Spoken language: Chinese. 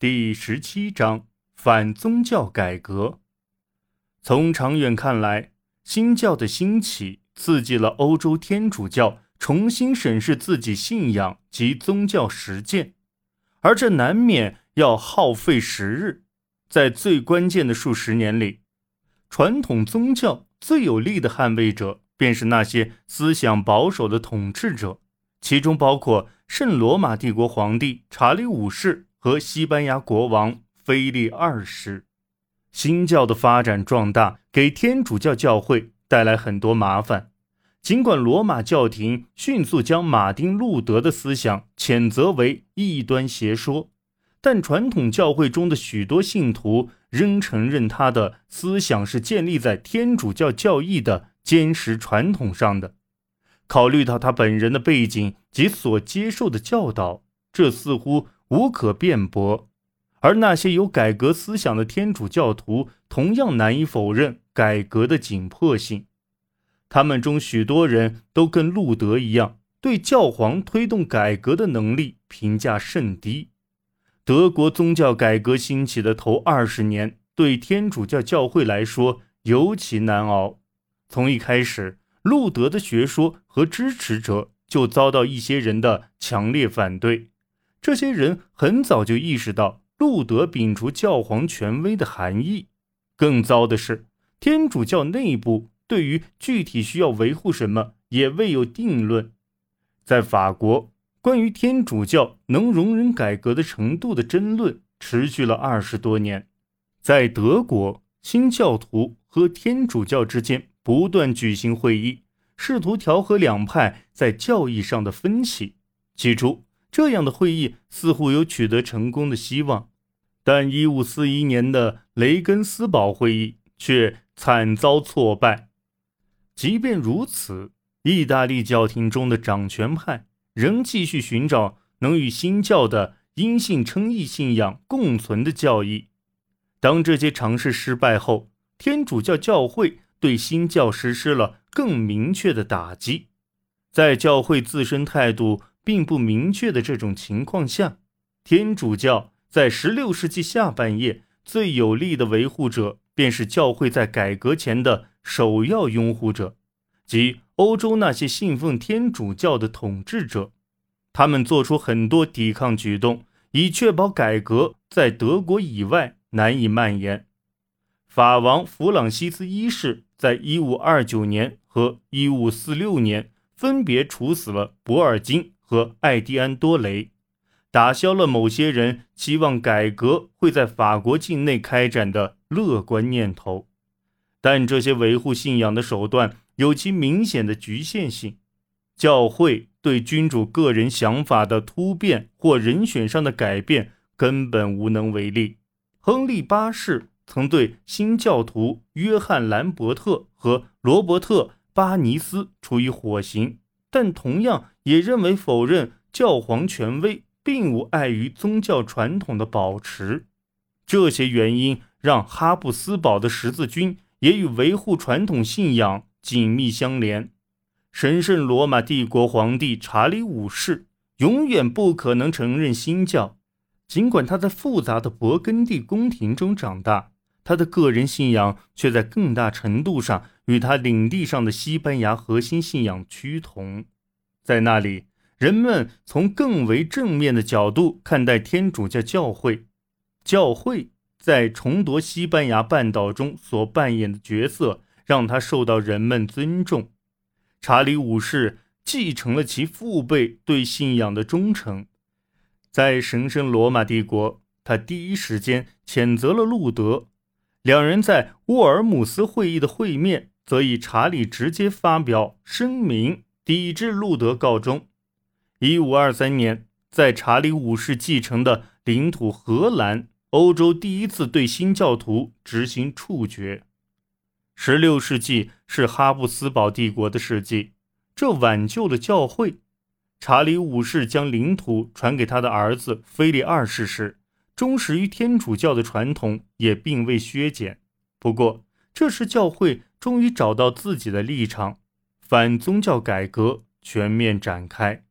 第十七章反宗教改革。从长远看来，新教的兴起刺激了欧洲天主教重新审视自己信仰及宗教实践，而这难免要耗费时日。在最关键的数十年里，传统宗教最有力的捍卫者便是那些思想保守的统治者，其中包括圣罗马帝国皇帝查理五世。和西班牙国王菲利二世，新教的发展壮大给天主教教会带来很多麻烦。尽管罗马教廷迅速将马丁·路德的思想谴责为异端邪说，但传统教会中的许多信徒仍承认他的思想是建立在天主教教义的坚实传统上的。考虑到他本人的背景及所接受的教导，这似乎。无可辩驳，而那些有改革思想的天主教徒同样难以否认改革的紧迫性。他们中许多人都跟路德一样，对教皇推动改革的能力评价甚低。德国宗教改革兴起的头二十年，对天主教教会来说尤其难熬。从一开始，路德的学说和支持者就遭到一些人的强烈反对。这些人很早就意识到路德摒除教皇权威的含义。更糟的是，天主教内部对于具体需要维护什么也未有定论。在法国，关于天主教能容忍改革的程度的争论持续了二十多年。在德国，新教徒和天主教之间不断举行会议，试图调和两派在教义上的分歧。起初，这样的会议似乎有取得成功的希望，但1541年的雷根斯堡会议却惨遭挫败。即便如此，意大利教廷中的掌权派仍继续寻找能与新教的因信称义信仰共存的教义。当这些尝试失败后，天主教教会对新教实施了更明确的打击。在教会自身态度。并不明确的这种情况下，天主教在16世纪下半叶最有力的维护者，便是教会在改革前的首要拥护者，即欧洲那些信奉天主教的统治者。他们做出很多抵抗举动，以确保改革在德国以外难以蔓延。法王弗朗西斯一世在1529年和1546年分别处死了博尔金。和艾迪安多雷打消了某些人期望改革会在法国境内开展的乐观念头，但这些维护信仰的手段有其明显的局限性。教会对君主个人想法的突变或人选上的改变根本无能为力。亨利八世曾对新教徒约翰兰伯特和罗伯特巴尼斯处以火刑。但同样也认为否认教皇权威并无碍于宗教传统的保持。这些原因让哈布斯堡的十字军也与维护传统信仰紧密相连。神圣罗马帝国皇帝查理五世永远不可能承认新教，尽管他在复杂的勃艮第宫廷中长大，他的个人信仰却在更大程度上。与他领地上的西班牙核心信仰趋同，在那里，人们从更为正面的角度看待天主教教会。教会在重夺西班牙半岛中所扮演的角色，让他受到人们尊重。查理五世继承了其父辈对信仰的忠诚，在神圣罗马帝国，他第一时间谴责了路德。两人在沃尔姆斯会议的会面。则以查理直接发表声明抵制路德告终。一五二三年，在查理五世继承的领土荷兰，欧洲第一次对新教徒执行处决。十六世纪是哈布斯堡帝国的世纪，这挽救了教会。查理五世将领土传给他的儿子菲利二世时，忠实于天主教的传统也并未削减。不过，这时教会。终于找到自己的立场，反宗教改革全面展开。